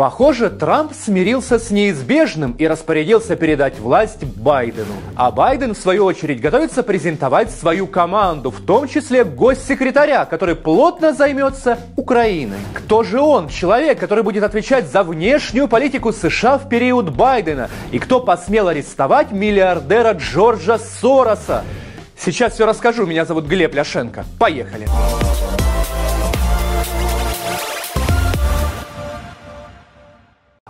Похоже, Трамп смирился с неизбежным и распорядился передать власть Байдену. А Байден, в свою очередь, готовится презентовать свою команду, в том числе госсекретаря, который плотно займется Украиной. Кто же он? Человек, который будет отвечать за внешнюю политику США в период Байдена. И кто посмел арестовать миллиардера Джорджа Сороса? Сейчас все расскажу. Меня зовут Глеб Ляшенко. Поехали. Поехали.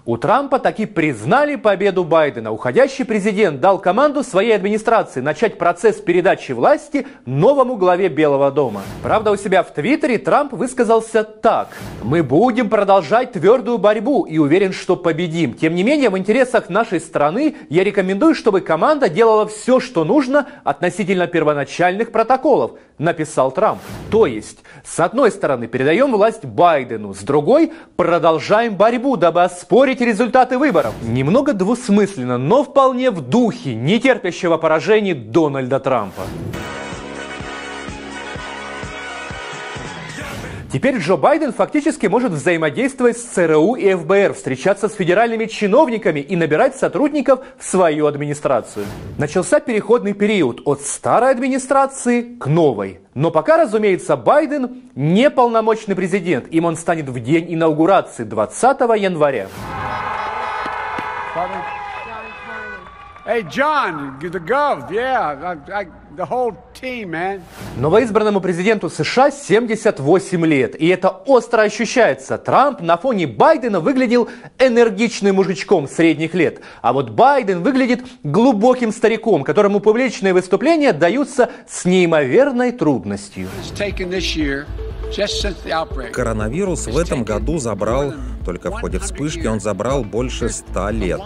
У Трампа таки признали победу Байдена. Уходящий президент дал команду своей администрации начать процесс передачи власти новому главе Белого дома. Правда, у себя в Твиттере Трамп высказался так. «Мы будем продолжать твердую борьбу и уверен, что победим. Тем не менее, в интересах нашей страны я рекомендую, чтобы команда делала все, что нужно относительно первоначальных протоколов», написал Трамп. То есть, с одной стороны, передаем власть Байдену, с другой продолжаем борьбу, дабы оспорить эти результаты выборов. Немного двусмысленно, но вполне в духе нетерпящего поражений Дональда Трампа. Теперь Джо Байден фактически может взаимодействовать с ЦРУ и ФБР, встречаться с федеральными чиновниками и набирать сотрудников в свою администрацию. Начался переходный период от старой администрации к новой. Но пока, разумеется, Байден не полномочный президент. Им он станет в день инаугурации 20 января. Новоизбранному президенту США 78 лет, и это остро ощущается. Трамп на фоне Байдена выглядел энергичным мужичком средних лет, а вот Байден выглядит глубоким стариком, которому публичные выступления даются с неимоверной трудностью. Коронавирус в этом году забрал, только в ходе вспышки он забрал больше ста лет.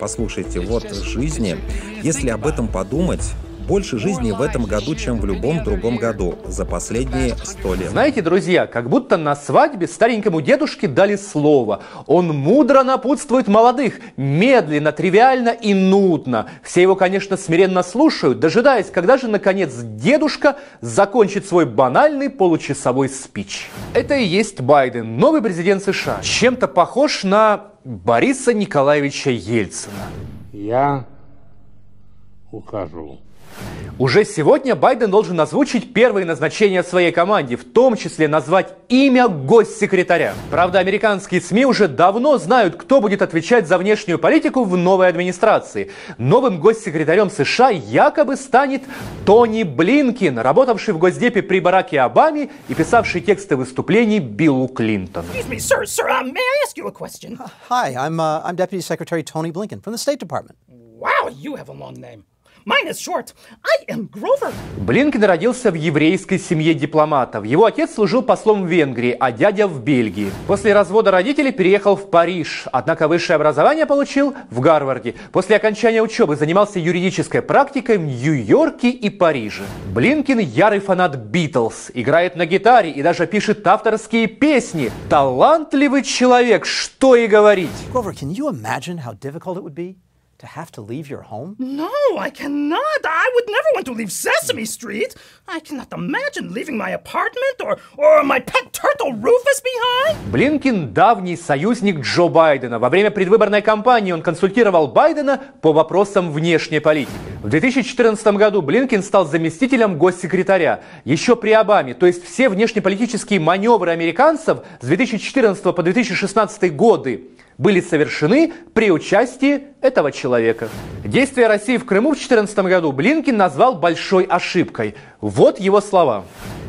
Послушайте, вот жизни, если об этом подумать, больше жизни в этом году, чем в любом другом году за последние сто лет. Знаете, друзья, как будто на свадьбе старенькому дедушке дали слово. Он мудро напутствует молодых, медленно, тривиально и нудно. Все его, конечно, смиренно слушают, дожидаясь, когда же, наконец, дедушка закончит свой банальный получасовой спич. Это и есть Байден, новый президент США. Чем-то похож на Бориса Николаевича Ельцина. Я ухожу. Уже сегодня Байден должен озвучить первые назначения в своей команде, в том числе назвать имя госсекретаря. Правда, американские СМИ уже давно знают, кто будет отвечать за внешнюю политику в новой администрации. Новым госсекретарем США якобы станет Тони Блинкин, работавший в Госдепе при Бараке Обаме и писавший тексты выступлений Биллу Клинтону. Hi, I'm, uh, I'm Deputy Secretary Tony Blinken from the State Department. Wow, you have a long name. Mine is short. I am Grover. Блинкен родился в еврейской семье дипломатов. Его отец служил послом в Венгрии, а дядя в Бельгии. После развода родителей переехал в Париж, однако высшее образование получил в Гарварде. После окончания учебы занимался юридической практикой в Нью-Йорке и Париже. Блинкин ярый фанат Битлз, играет на гитаре и даже пишет авторские песни. Талантливый человек, что и говорить. Grover, can you imagine how difficult it would be to have to leave your home? No, I cannot. I would never want to leave Sesame Street. I cannot imagine leaving my apartment or, or my pet turtle Rufus behind. Блинкин – давний союзник Джо Байдена. Во время предвыборной кампании он консультировал Байдена по вопросам внешней политики. В 2014 году Блинкин стал заместителем госсекретаря. Еще при Обаме, то есть все внешнеполитические маневры американцев с 2014 по 2016 годы были совершены при участии этого человека. Действия России в Крыму в 2014 году Блинкин назвал большой ошибкой. Вот его слова.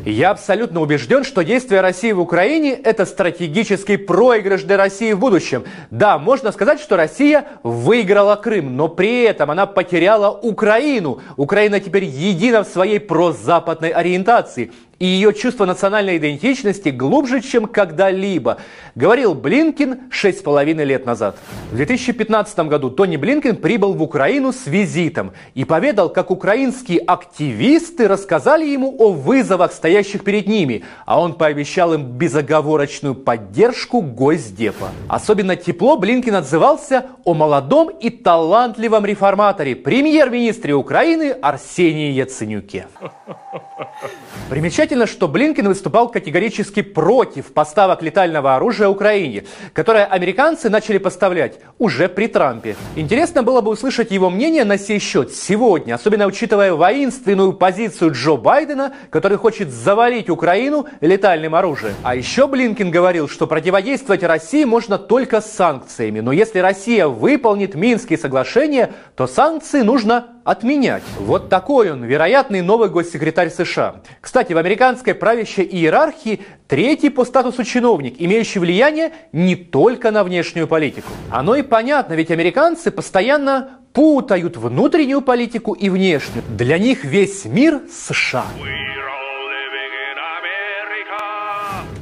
Я абсолютно убежден, что действия России в Украине – это стратегический проигрыш для России в будущем. Да, можно сказать, что Россия выиграла Крым, но при этом она потеряла Украину. Украина теперь едина в своей прозападной ориентации и ее чувство национальной идентичности глубже, чем когда-либо, говорил Блинкин шесть с половиной лет назад. В 2015 году Тони Блинкин прибыл в Украину с визитом и поведал, как украинские активисты рассказали ему о вызовах, стоящих перед ними, а он пообещал им безоговорочную поддержку Госдепа. Особенно тепло Блинкин отзывался о молодом и талантливом реформаторе, премьер-министре Украины Арсении Яценюке. Примечательно Примечательно, что Блинкен выступал категорически против поставок летального оружия Украине, которое американцы начали поставлять уже при Трампе. Интересно было бы услышать его мнение на сей счет сегодня, особенно учитывая воинственную позицию Джо Байдена, который хочет завалить Украину летальным оружием. А еще Блинкен говорил, что противодействовать России можно только санкциями, но если Россия выполнит Минские соглашения, то санкции нужно отменять. Вот такой он, вероятный новый госсекретарь США. Кстати, в американской правящей иерархии третий по статусу чиновник, имеющий влияние не только на внешнюю политику. Оно и понятно, ведь американцы постоянно путают внутреннюю политику и внешнюю. Для них весь мир США.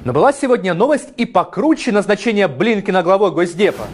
Но была сегодня новость и покруче назначения Блинкина главой Госдепа.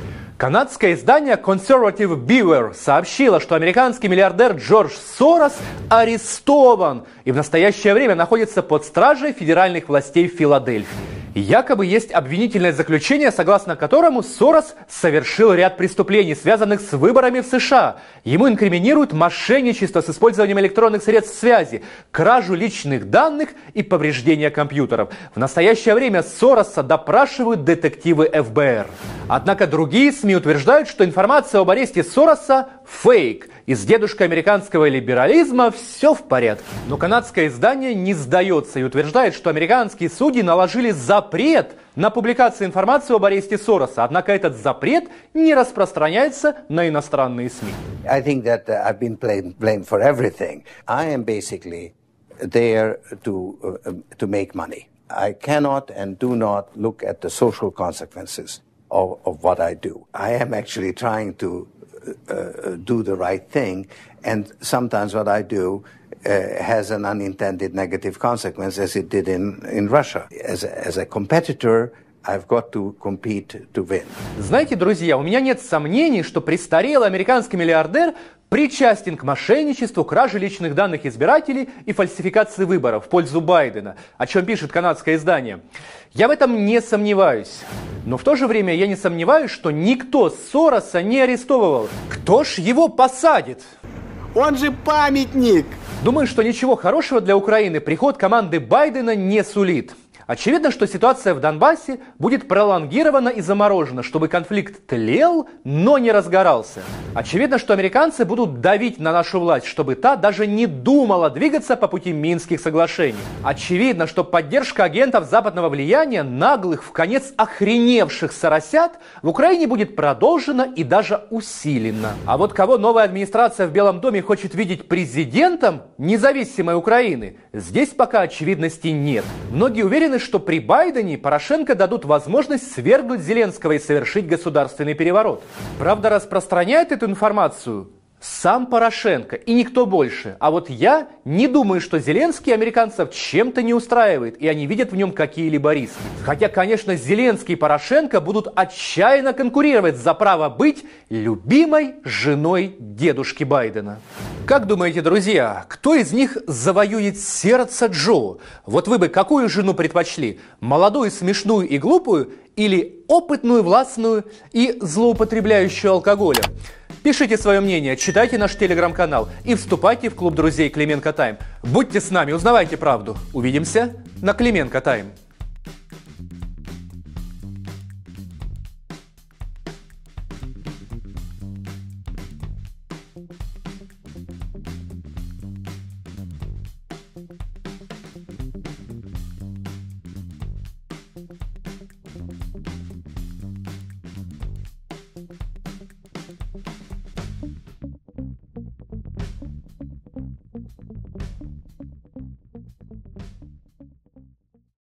Канадское издание Conservative Beaver сообщило, что американский миллиардер Джордж Сорос арестован и в настоящее время находится под стражей федеральных властей Филадельфии. Якобы есть обвинительное заключение, согласно которому Сорос совершил ряд преступлений, связанных с выборами в США. Ему инкриминируют мошенничество с использованием электронных средств связи, кражу личных данных и повреждение компьютеров. В настоящее время Сороса допрашивают детективы ФБР. Однако другие СМИ утверждают, что информация об аресте Сороса – фейк, и с дедушкой американского либерализма все в порядке. Но канадское издание не сдается и утверждает, что американские судьи наложили запрет на публикацию информации об аресте Сороса. Однако этот запрет не распространяется на иностранные СМИ. I think that uh, I've been blamed, for everything. I am basically there to, uh, to make money. I cannot and do not look at the social consequences of, of what I do. I am actually trying to uh, do the right thing. And sometimes what I do uh, has an unintended negative consequence, as it did in, in Russia. As a, as a competitor, I've got to compete to win. Знаете, друзья, у меня нет сомнений, что престарелый американский миллиардер причастен к мошенничеству, краже личных данных избирателей и фальсификации выборов в пользу Байдена, о чем пишет канадское издание. Я в этом не сомневаюсь. Но в то же время я не сомневаюсь, что никто Сороса не арестовывал. Кто ж его посадит? Он же памятник! Думаю, что ничего хорошего для Украины приход команды Байдена не сулит. Очевидно, что ситуация в Донбассе будет пролонгирована и заморожена, чтобы конфликт тлел, но не разгорался. Очевидно, что американцы будут давить на нашу власть, чтобы та даже не думала двигаться по пути Минских соглашений. Очевидно, что поддержка агентов западного влияния, наглых, в конец охреневших соросят, в Украине будет продолжена и даже усилена. А вот кого новая администрация в Белом доме хочет видеть президентом независимой Украины, здесь пока очевидности нет. Многие уверены, уверены, что при Байдене Порошенко дадут возможность свергнуть Зеленского и совершить государственный переворот. Правда, распространяет эту информацию сам Порошенко и никто больше. А вот я не думаю, что Зеленский американцев чем-то не устраивает, и они видят в нем какие-либо риски. Хотя, конечно, Зеленский и Порошенко будут отчаянно конкурировать за право быть любимой женой дедушки Байдена. Как думаете, друзья, кто из них завоюет сердце Джо? Вот вы бы какую жену предпочли? Молодую, смешную и глупую или опытную, властную и злоупотребляющую алкоголем? Пишите свое мнение, читайте наш телеграм-канал и вступайте в клуб друзей Клименко Тайм. Будьте с нами, узнавайте правду. Увидимся на Клименко Тайм.